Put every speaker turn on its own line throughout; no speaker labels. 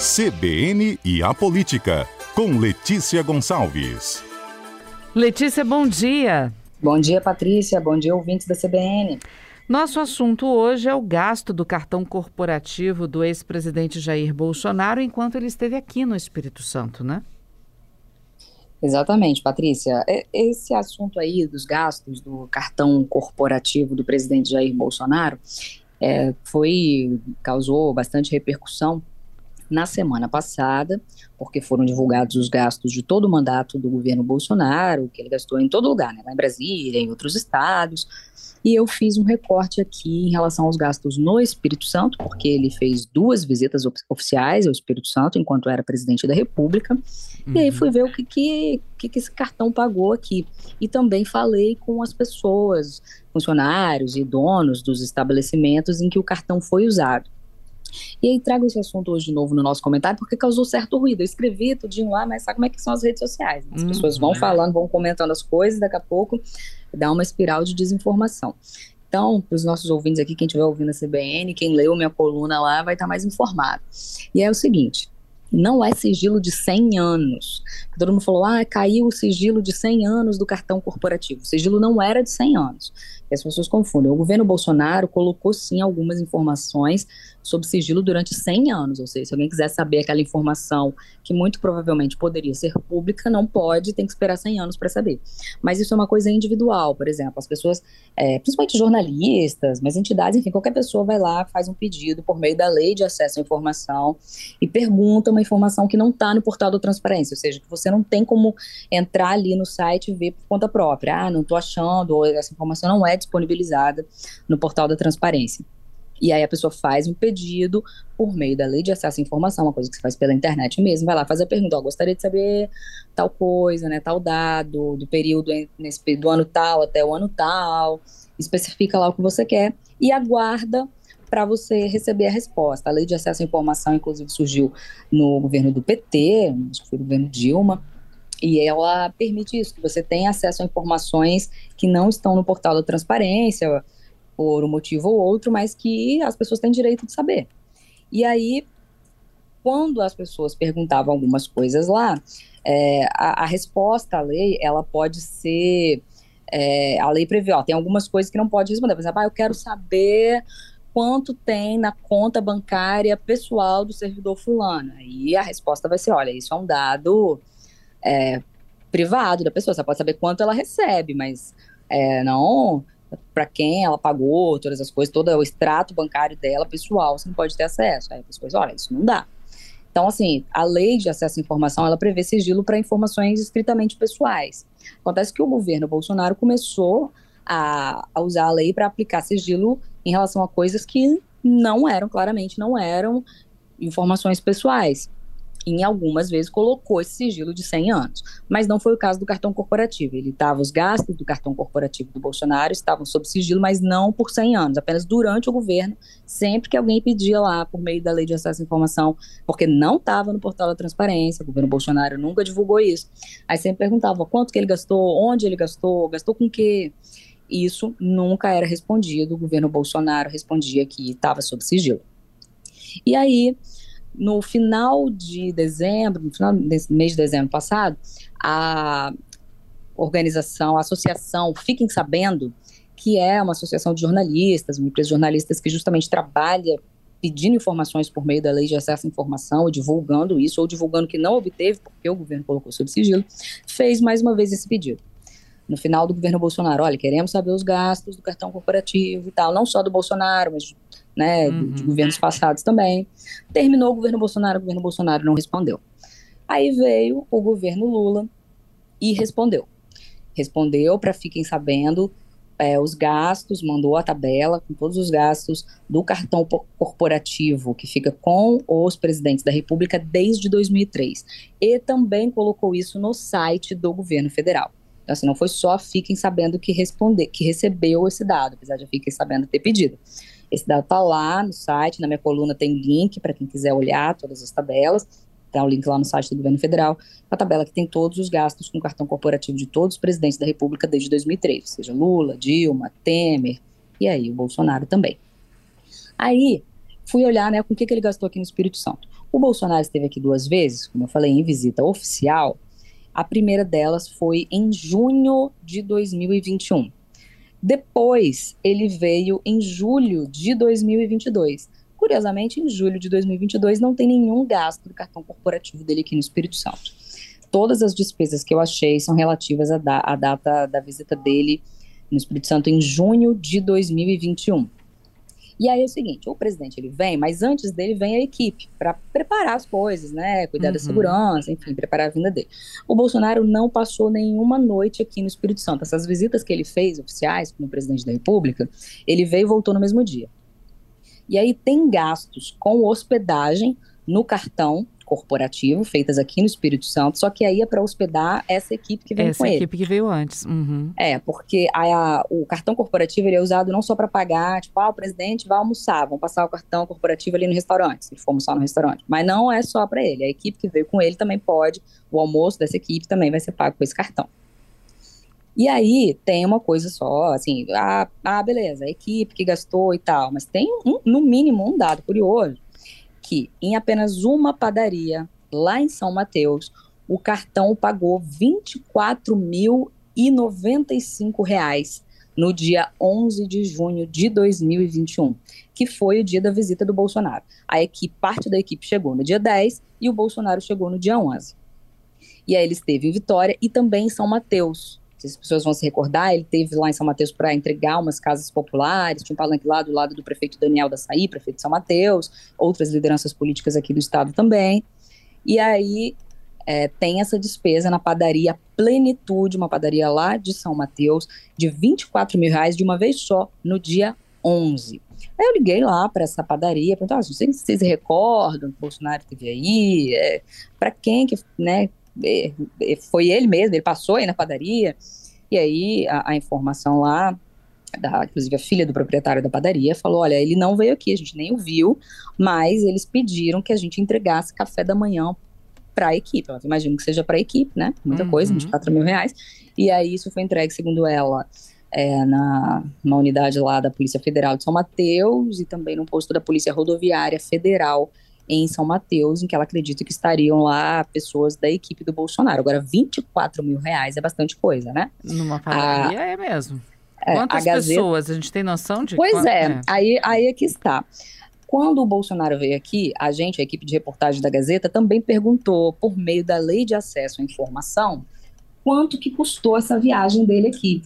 CBN e a Política, com Letícia Gonçalves.
Letícia, bom dia.
Bom dia, Patrícia. Bom dia, ouvintes da CBN.
Nosso assunto hoje é o gasto do cartão corporativo do ex-presidente Jair Bolsonaro enquanto ele esteve aqui no Espírito Santo, né?
Exatamente, Patrícia. Esse assunto aí dos gastos do cartão corporativo do presidente Jair Bolsonaro é, foi causou bastante repercussão na semana passada, porque foram divulgados os gastos de todo o mandato do governo Bolsonaro, que ele gastou em todo lugar, né, lá em Brasília, em outros estados. E eu fiz um recorte aqui em relação aos gastos no Espírito Santo, porque ele fez duas visitas oficiais ao Espírito Santo enquanto era presidente da República. Uhum. E aí fui ver o que, que, que, esse cartão pagou aqui. E também falei com as pessoas, funcionários e donos dos estabelecimentos em que o cartão foi usado. E aí trago esse assunto hoje de novo no nosso comentário, porque causou certo ruído. Eu escrevi tudinho lá, mas sabe como é que são as redes sociais? Né? As uhum. pessoas vão falando, vão comentando as coisas, daqui a pouco dá uma espiral de desinformação. Então, para os nossos ouvintes aqui, quem estiver ouvindo a CBN, quem leu minha coluna lá vai estar mais informado. E é o seguinte: não é sigilo de 100 anos. Todo mundo falou, ah, caiu o sigilo de 100 anos do cartão corporativo. O sigilo não era de 100 anos. As pessoas confundem. O governo Bolsonaro colocou sim algumas informações sob sigilo durante 100 anos. Ou seja, se alguém quiser saber aquela informação que muito provavelmente poderia ser pública, não pode, tem que esperar 100 anos para saber. Mas isso é uma coisa individual, por exemplo. As pessoas, é, principalmente jornalistas, mas entidades, enfim, qualquer pessoa vai lá, faz um pedido por meio da lei de acesso à informação e pergunta uma informação que não está no portal da transparência. Ou seja, que você não tem como entrar ali no site e ver por conta própria. Ah, não estou achando, ou essa informação não é disponibilizada no portal da transparência. E aí a pessoa faz um pedido por meio da lei de acesso à informação, uma coisa que você faz pela internet mesmo, vai lá, faz a pergunta, gostaria de saber tal coisa, né, tal dado, do período nesse, do ano tal até o ano tal, especifica lá o que você quer e aguarda para você receber a resposta. A lei de acesso à informação, inclusive, surgiu no governo do PT, acho que foi o governo Dilma, e ela permite isso, que você tenha acesso a informações que não estão no portal da transparência, por um motivo ou outro, mas que as pessoas têm direito de saber. E aí, quando as pessoas perguntavam algumas coisas lá, é, a, a, resposta à lei, ela pode ser, é, a lei prevê, ó, tem algumas coisas que não pode responder, por exemplo, ah, eu quero saber quanto tem na conta bancária pessoal do servidor fulano, e a resposta vai ser, olha, isso é um dado é, privado da pessoa. Você pode saber quanto ela recebe, mas é, não para quem ela pagou, todas as coisas, todo o extrato bancário dela, pessoal, você não pode ter acesso. Aí as coisas, olha, isso não dá. Então, assim, a lei de acesso à informação, ela prevê sigilo para informações estritamente pessoais. Acontece que o governo Bolsonaro começou a, a usar a lei para aplicar sigilo em relação a coisas que não eram, claramente, não eram informações pessoais em algumas vezes colocou esse sigilo de 100 anos, mas não foi o caso do cartão corporativo. Ele estava os gastos do cartão corporativo do Bolsonaro estavam sob sigilo, mas não por 100 anos, apenas durante o governo, sempre que alguém pedia lá por meio da lei de acesso à informação, porque não estava no portal da transparência, o governo Bolsonaro nunca divulgou isso. Aí sempre perguntava quanto que ele gastou, onde ele gastou, gastou com quê? Isso nunca era respondido. O governo Bolsonaro respondia que estava sob sigilo. E aí no final de dezembro, no final desse mês de dezembro passado, a organização, a associação Fiquem Sabendo, que é uma associação de jornalistas, uma empresa de jornalistas que justamente trabalha pedindo informações por meio da lei de acesso à informação, divulgando isso, ou divulgando que não obteve, porque o governo colocou sob sigilo, fez mais uma vez esse pedido. No final do governo Bolsonaro, olha, queremos saber os gastos do cartão corporativo e tal, não só do Bolsonaro, mas né, uhum. de governos passados também. Terminou o governo Bolsonaro, o governo Bolsonaro não respondeu. Aí veio o governo Lula e respondeu. Respondeu para fiquem sabendo é, os gastos, mandou a tabela com todos os gastos do cartão corporativo que fica com os presidentes da República desde 2003. E também colocou isso no site do governo federal. Então, assim, não foi só fiquem sabendo que responder, que recebeu esse dado, apesar de fiquem sabendo ter pedido. Esse dado está lá no site, na minha coluna tem link para quem quiser olhar todas as tabelas. Tem o um link lá no site do governo federal, a tabela que tem todos os gastos com cartão corporativo de todos os presidentes da República desde 2003, ou seja, Lula, Dilma, Temer e aí o Bolsonaro também. Aí fui olhar né, com o que, que ele gastou aqui no Espírito Santo. O Bolsonaro esteve aqui duas vezes, como eu falei, em visita oficial. A primeira delas foi em junho de 2021. Depois, ele veio em julho de 2022. Curiosamente, em julho de 2022 não tem nenhum gasto do cartão corporativo dele aqui no Espírito Santo. Todas as despesas que eu achei são relativas à, da data da visita dele no Espírito Santo em junho de 2021. E aí é o seguinte, o presidente ele vem, mas antes dele vem a equipe para preparar as coisas, né, cuidar uhum. da segurança, enfim, preparar a vinda dele. O Bolsonaro não passou nenhuma noite aqui no Espírito Santo. Essas visitas que ele fez oficiais como presidente da República, ele veio e voltou no mesmo dia. E aí tem gastos com hospedagem no cartão corporativo, feitas aqui no Espírito Santo, só que aí é para hospedar essa equipe que veio essa com ele.
Essa equipe que veio antes. Uhum.
É, porque a, a, o cartão corporativo ele é usado não só para pagar, tipo, ah, o presidente vai almoçar, vão passar o cartão corporativo ali no restaurante, se for almoçar no restaurante. Mas não é só para ele, a equipe que veio com ele também pode, o almoço dessa equipe também vai ser pago com esse cartão. E aí tem uma coisa só, assim, ah, ah beleza, a equipe que gastou e tal, mas tem um, no mínimo um dado curioso, que em apenas uma padaria lá em São Mateus, o cartão pagou R$ 24.095 no dia 11 de junho de 2021, que foi o dia da visita do Bolsonaro. A equipe, parte da equipe chegou no dia 10 e o Bolsonaro chegou no dia 11. E aí ele esteve em Vitória e também em São Mateus, as pessoas vão se recordar, ele teve lá em São Mateus para entregar umas casas populares, tinha um palanque lá do lado do prefeito Daniel da Saí, prefeito de São Mateus, outras lideranças políticas aqui do estado também. E aí é, tem essa despesa na padaria Plenitude, uma padaria lá de São Mateus, de 24 mil reais de uma vez só, no dia 11. Aí eu liguei lá para essa padaria, perguntei, ah, vocês, vocês se recordam que o Bolsonaro teve aí? É, para quem que, né, foi ele mesmo, ele passou aí na padaria, e aí a, a informação lá, da, inclusive a filha do proprietário da padaria, falou: olha, ele não veio aqui, a gente nem o viu, mas eles pediram que a gente entregasse café da manhã para a equipe. Eu imagino que seja para a equipe, né? Muita uhum. coisa, 24 mil reais. E aí isso foi entregue, segundo ela, é, na, na unidade lá da Polícia Federal de São Mateus e também no posto da Polícia Rodoviária Federal em São Mateus, em que ela acredita que estariam lá pessoas da equipe do Bolsonaro. Agora, 24 mil reais é bastante coisa, né?
Numa padaria é mesmo. É, Quantas a Gazeta... pessoas? A gente tem noção de
Pois é, é, Aí, aí é que está. Quando o Bolsonaro veio aqui, a gente, a equipe de reportagem da Gazeta, também perguntou, por meio da lei de acesso à informação, quanto que custou essa viagem dele aqui.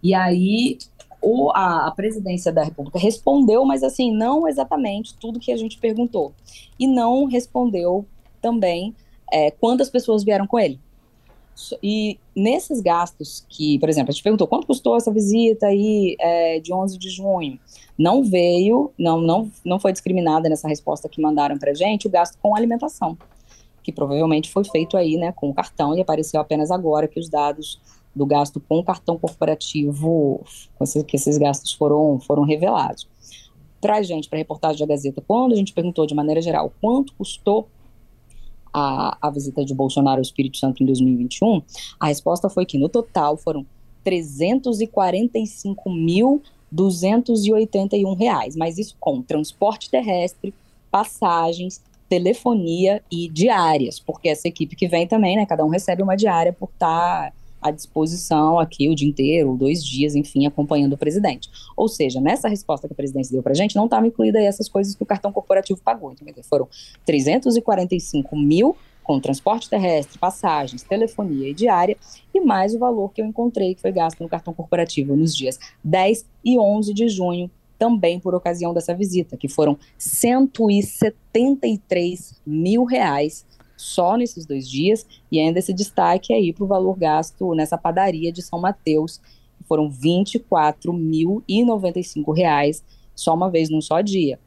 E aí o, a, a, presidência da República respondeu, mas assim, não exatamente tudo que a gente perguntou. E não respondeu também é, quantas pessoas vieram com ele. E nesses gastos que, por exemplo, a gente perguntou quanto custou essa visita aí é, de 11 de junho, não veio, não, não, não foi discriminada nessa resposta que mandaram para gente o gasto com alimentação, que provavelmente foi feito aí, né, com o cartão e apareceu apenas agora que os dados do gasto com cartão corporativo, que esses gastos foram, foram revelados. Para a gente, para a reportagem da Gazeta, quando a gente perguntou de maneira geral quanto custou a, a visita de Bolsonaro ao Espírito Santo em 2021, a resposta foi que no total foram 345.281 reais, mas isso com transporte terrestre, passagens, telefonia e diárias, porque essa equipe que vem também, né, cada um recebe uma diária por estar tá à disposição aqui o dia inteiro, dois dias, enfim, acompanhando o presidente. Ou seja, nessa resposta que a presidência deu para a gente, não estava incluída essas coisas que o cartão corporativo pagou. Então, foram 345 mil com transporte terrestre, passagens, telefonia e diária, e mais o valor que eu encontrei que foi gasto no cartão corporativo nos dias 10 e 11 de junho, também por ocasião dessa visita, que foram 173 mil reais só nesses dois dias, e ainda esse destaque aí para o valor gasto nessa padaria de São Mateus, que foram R$ 24.095 só uma vez num só dia.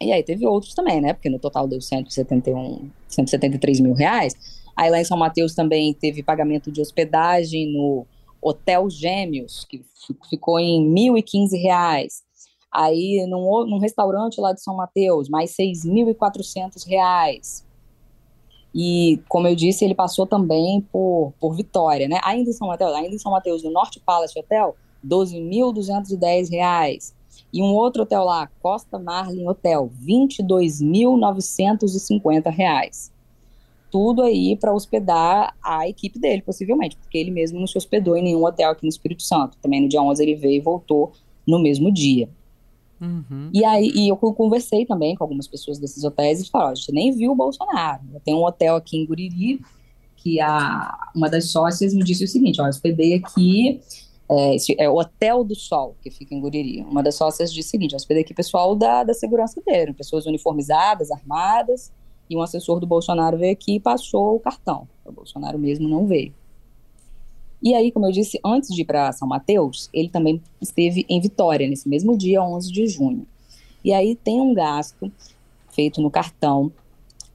E aí teve outros também, né? Porque no total deu 171, 173 mil reais. Aí lá em São Mateus também teve pagamento de hospedagem no Hotel Gêmeos, que ficou em 1.015 reais. Aí num, num restaurante lá de São Mateus, mais R$ 6.400. E, como eu disse, ele passou também por, por Vitória, né? Ainda em São Mateus, ainda em São Mateus, no Norte Palace Hotel, R$ 12.210. E um outro hotel lá, Costa Marlin Hotel, R$ 22.950. Tudo aí para hospedar a equipe dele, possivelmente, porque ele mesmo não se hospedou em nenhum hotel aqui no Espírito Santo. Também no dia 11 ele veio e voltou no mesmo dia. Uhum. E aí e eu conversei também com algumas pessoas desses hotéis e falaram: a gente nem viu o Bolsonaro. Tem um hotel aqui em Guriri que a, uma das sócias me disse o seguinte: ó, hospedei aqui é, é, o Hotel do Sol, que fica em Guriri. Uma das sócias disse o seguinte: hospedei aqui pessoal da, da segurança dele, pessoas uniformizadas, armadas, e um assessor do Bolsonaro veio aqui e passou o cartão. O Bolsonaro mesmo não veio. E aí, como eu disse, antes de ir para São Mateus, ele também esteve em Vitória, nesse mesmo dia, 11 de junho. E aí tem um gasto feito no cartão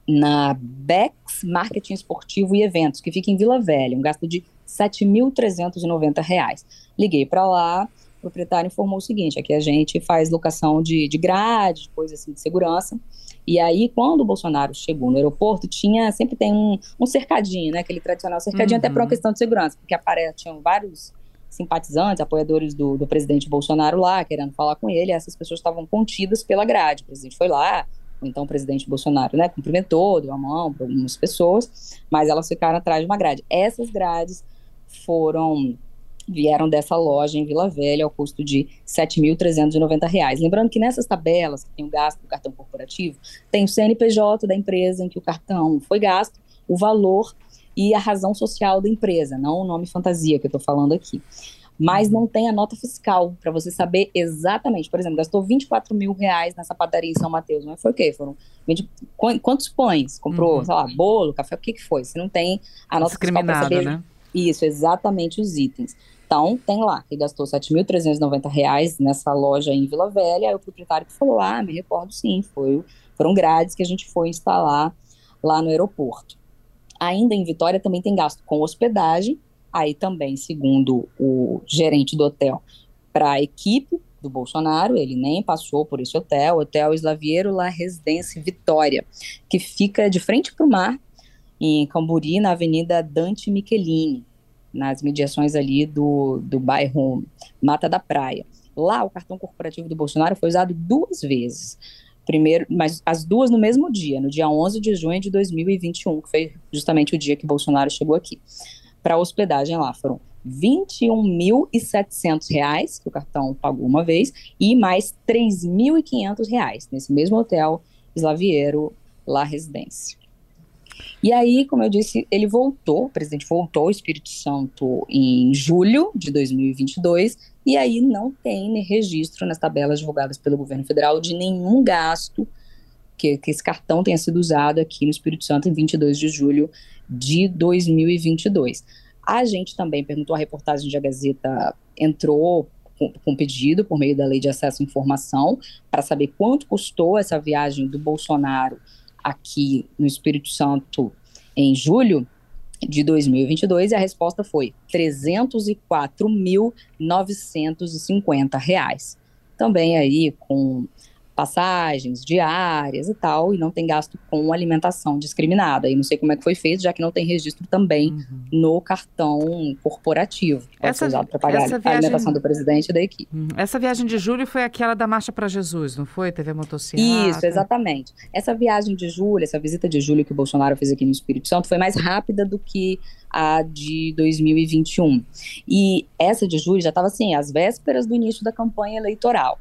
na Bex Marketing Esportivo e Eventos, que fica em Vila Velha, um gasto de R$ 7.390. Liguei para lá, o proprietário informou o seguinte, aqui a gente faz locação de, de grade, coisa assim de segurança, e aí, quando o Bolsonaro chegou no aeroporto, tinha sempre tem um, um cercadinho, né? Aquele tradicional cercadinho, uhum. até por uma questão de segurança, porque aparece, tinham vários simpatizantes, apoiadores do, do presidente Bolsonaro lá, querendo falar com ele, e essas pessoas estavam contidas pela grade. O presidente foi lá, então o presidente Bolsonaro, né, cumprimentou, deu a mão para algumas pessoas, mas elas ficaram atrás de uma grade. Essas grades foram vieram dessa loja em Vila Velha ao custo de R$ 7.390. Lembrando que nessas tabelas, que tem o gasto do cartão corporativo, tem o CNPJ da empresa em que o cartão foi gasto, o valor e a razão social da empresa, não o nome fantasia que eu estou falando aqui. Mas não tem a nota fiscal para você saber exatamente. Por exemplo, gastou 24 mil reais nessa padaria em São Mateus. Mas foi o quê? Foram 20, quantos pães? Comprou, uhum. sei lá, bolo, café? O que, que foi? Você não tem a nota fiscal para saber. Né? Isso, exatamente os itens. Então, tem lá, que gastou R$ 7.390 nessa loja em Vila Velha, aí o proprietário falou, ah, me recordo sim, foi, foram grades que a gente foi instalar lá no aeroporto. Ainda em Vitória também tem gasto com hospedagem, aí também, segundo o gerente do hotel, para a equipe do Bolsonaro, ele nem passou por esse hotel, Hotel Slaviero La Residência Vitória, que fica de frente para o mar, em Camburi, na Avenida Dante Michelini nas mediações ali do, do bairro Mata da Praia. Lá, o cartão corporativo do Bolsonaro foi usado duas vezes. Primeiro, mas as duas no mesmo dia, no dia 11 de junho de 2021, que foi justamente o dia que Bolsonaro chegou aqui. Para hospedagem lá foram R$ 21.700 que o cartão pagou uma vez e mais R$ 3.500 nesse mesmo hotel Slaviero La Residência. E aí, como eu disse, ele voltou, o presidente voltou ao Espírito Santo em julho de 2022, e aí não tem registro nas tabelas divulgadas pelo governo federal de nenhum gasto que, que esse cartão tenha sido usado aqui no Espírito Santo em 22 de julho de 2022. A gente também perguntou, a reportagem da Gazeta entrou com, com pedido por meio da Lei de Acesso à Informação para saber quanto custou essa viagem do Bolsonaro aqui no Espírito Santo em julho de 2022 e a resposta foi R$ 304.950. Também aí com passagens diárias e tal, e não tem gasto com alimentação discriminada. E não sei como é que foi feito, já que não tem registro também uhum. no cartão corporativo, essa, ser usado para pagar viagem... a alimentação do presidente e da equipe.
Uhum. Essa viagem de julho foi aquela da Marcha para Jesus, não foi? Teve a motocicleta?
Isso, exatamente. Essa viagem de julho, essa visita de julho que o Bolsonaro fez aqui no Espírito Santo foi mais rápida do que a de 2021. E essa de julho já estava assim, às vésperas do início da campanha eleitoral.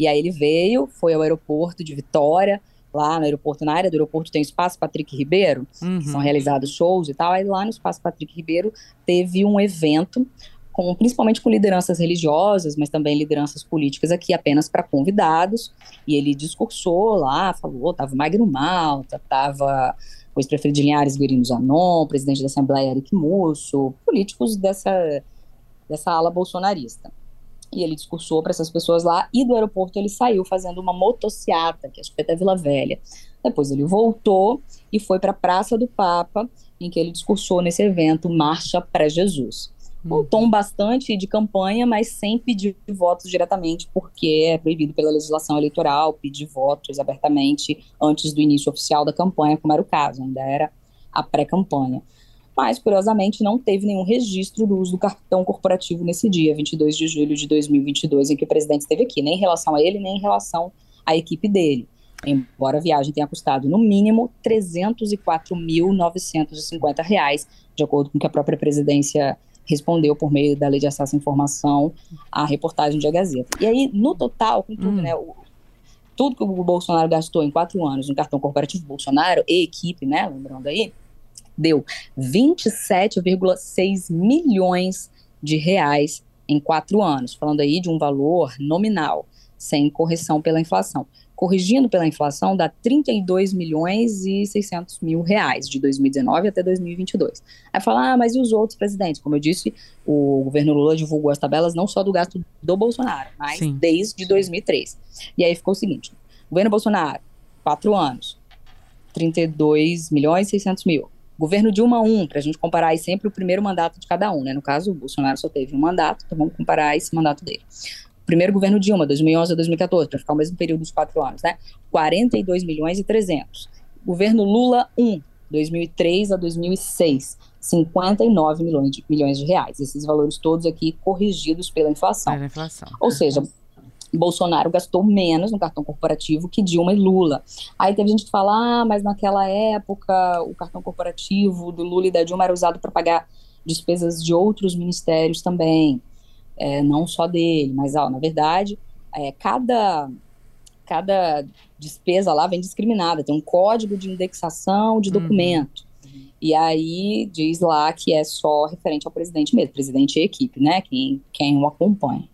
E aí ele veio, foi ao aeroporto de Vitória, lá no aeroporto, na área do aeroporto tem o Espaço Patrick Ribeiro, uhum. são realizados shows e tal. Aí lá no Espaço Patrick Ribeiro teve um evento com, principalmente com lideranças religiosas, mas também lideranças políticas aqui apenas para convidados. E ele discursou lá, falou, tava Magno Malta, tava o ex-prefeito de Linhares, Guerino Zanon, presidente da Assembleia, Eric Musso, políticos dessa, dessa ala bolsonarista e ele discursou para essas pessoas lá, e do aeroporto ele saiu fazendo uma motociata, que acho que foi até Vila Velha. Depois ele voltou e foi para a Praça do Papa, em que ele discursou nesse evento Marcha para Jesus. Um uhum. tom bastante de campanha, mas sem pedir votos diretamente, porque é proibido pela legislação eleitoral pedir votos abertamente antes do início oficial da campanha, como era o caso, ainda era a pré-campanha. Mas curiosamente não teve nenhum registro do uso do cartão corporativo nesse dia, 22 de julho de 2022, em que o presidente esteve aqui, nem em relação a ele, nem em relação à equipe dele. Embora a viagem tenha custado no mínimo R$ 304.950, de acordo com o que a própria presidência respondeu por meio da Lei de Acesso à Informação à reportagem de A Gazeta. E aí, no total, com tudo, hum. né, o, tudo que o Bolsonaro gastou em quatro anos no cartão corporativo Bolsonaro e equipe, né, lembrando aí, deu 27,6 milhões de reais em quatro anos, falando aí de um valor nominal, sem correção pela inflação corrigindo pela inflação, dá 32 milhões e 600 mil reais de 2019 até 2022. Aí fala, ah, mas e os outros presidentes? Como eu disse, o governo Lula divulgou as tabelas não só do gasto do Bolsonaro, mas Sim. desde 2003. E aí ficou o seguinte, governo Bolsonaro, quatro anos, 32 milhões e 600 mil. Governo Dilma 1, para a gente comparar aí sempre o primeiro mandato de cada um, né? No caso, o Bolsonaro só teve um mandato, então vamos comparar esse mandato dele primeiro governo Dilma, 2011 a 2014, para ficar o mesmo período dos quatro anos, né? 42 milhões e 300. Governo Lula 1, 2003 a 2006, 59 milhões de, milhões de reais. Esses valores todos aqui corrigidos pela inflação. Pela inflação. Ou seja, Bolsonaro gastou menos no cartão corporativo que Dilma e Lula. Aí teve gente que fala, ah, mas naquela época o cartão corporativo do Lula e da Dilma era usado para pagar despesas de outros ministérios também é, não só dele, mas ó, na verdade, é, cada, cada despesa lá vem discriminada, tem um código de indexação de uhum. documento. Uhum. E aí diz lá que é só referente ao presidente mesmo, presidente e equipe, né? Quem, quem o acompanha.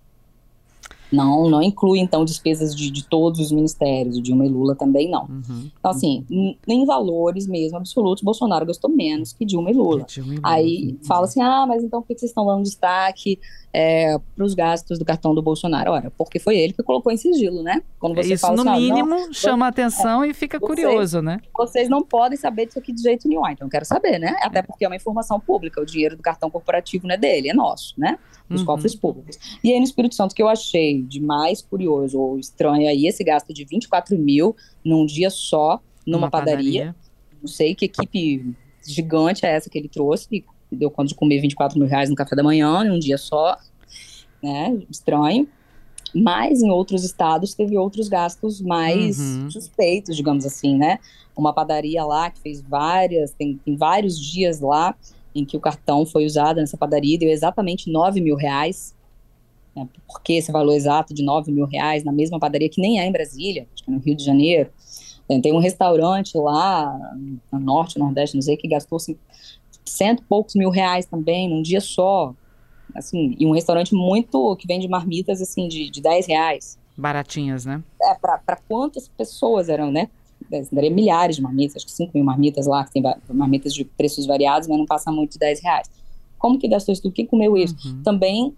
Não, não inclui, então, despesas de, de todos os ministérios, Dilma e Lula também não. Uhum. Então, assim, em valores mesmo absolutos, Bolsonaro gastou menos que Dilma e Lula. Dilma e Lula. Aí fala assim, ah, mas então por que vocês estão dando destaque é, para os gastos do cartão do Bolsonaro? Ora, porque foi ele que colocou em sigilo, né?
Quando você Isso, fala no assim, mínimo, ah, não, chama atenção é, e fica vocês, curioso, né?
Vocês não podem saber disso aqui de jeito nenhum. Ah, então, eu quero saber, né? Até porque é uma informação pública, o dinheiro do cartão corporativo não é dele, é nosso, né? Dos uhum. cofres públicos. E aí, no Espírito Santo, que eu achei de mais curioso ou estranho aí, esse gasto de 24 mil num dia só, numa padaria. padaria. Não sei que equipe gigante é essa que ele trouxe, deu conta de comer 24 mil reais no café da manhã, em um dia só, né? Estranho. Mas em outros estados teve outros gastos mais uhum. suspeitos, digamos assim, né? Uma padaria lá que fez várias, tem, tem vários dias lá em que o cartão foi usado nessa padaria, deu exatamente 9 mil reais. Né? Por que esse valor exato de 9 mil reais na mesma padaria que nem é em Brasília, acho que é no Rio de Janeiro? Tem um restaurante lá no norte, nordeste, não sei, que gastou assim, cento e poucos mil reais também num dia só. Assim, e um restaurante muito que vende marmitas assim de, de 10 reais.
Baratinhas, né?
É, para quantas pessoas eram, né? Daria milhares de marmitas, acho que 5 mil marmitas lá, que tem marmitas de preços variados, mas não passa muito de 10 reais. Como que gastou isso tudo? Quem comeu isso? Uhum. Também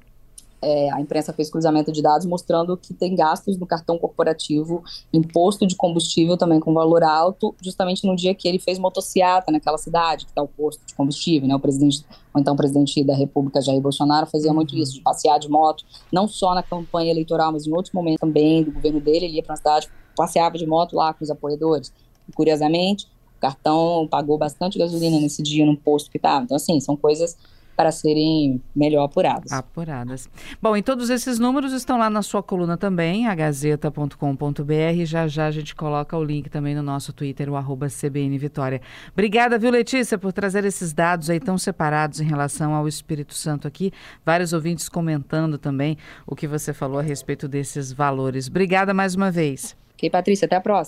é, a imprensa fez cruzamento de dados mostrando que tem gastos no cartão corporativo, imposto de combustível também com valor alto, justamente no dia que ele fez motociata naquela cidade, que está o posto de combustível, né? O presidente, ou então o presidente da República, Jair Bolsonaro, fazia muito isso, de passear de moto, não só na campanha eleitoral, mas em outros momentos também do governo dele, ele ia para a cidade, passeava de moto lá com os apoiadores. E, curiosamente, o cartão pagou bastante gasolina nesse dia no posto que estava. Então, assim, são coisas para serem melhor apuradas.
Apuradas. Bom, e todos esses números estão lá na sua coluna também, a gazeta.com.br. Já já a gente coloca o link também no nosso Twitter, o arroba CBN Vitória. Obrigada, viu, Letícia, por trazer esses dados aí tão separados em relação ao Espírito Santo aqui. Vários ouvintes comentando também o que você falou a respeito desses valores. Obrigada mais uma vez.
Ok, Patrícia, até a próxima.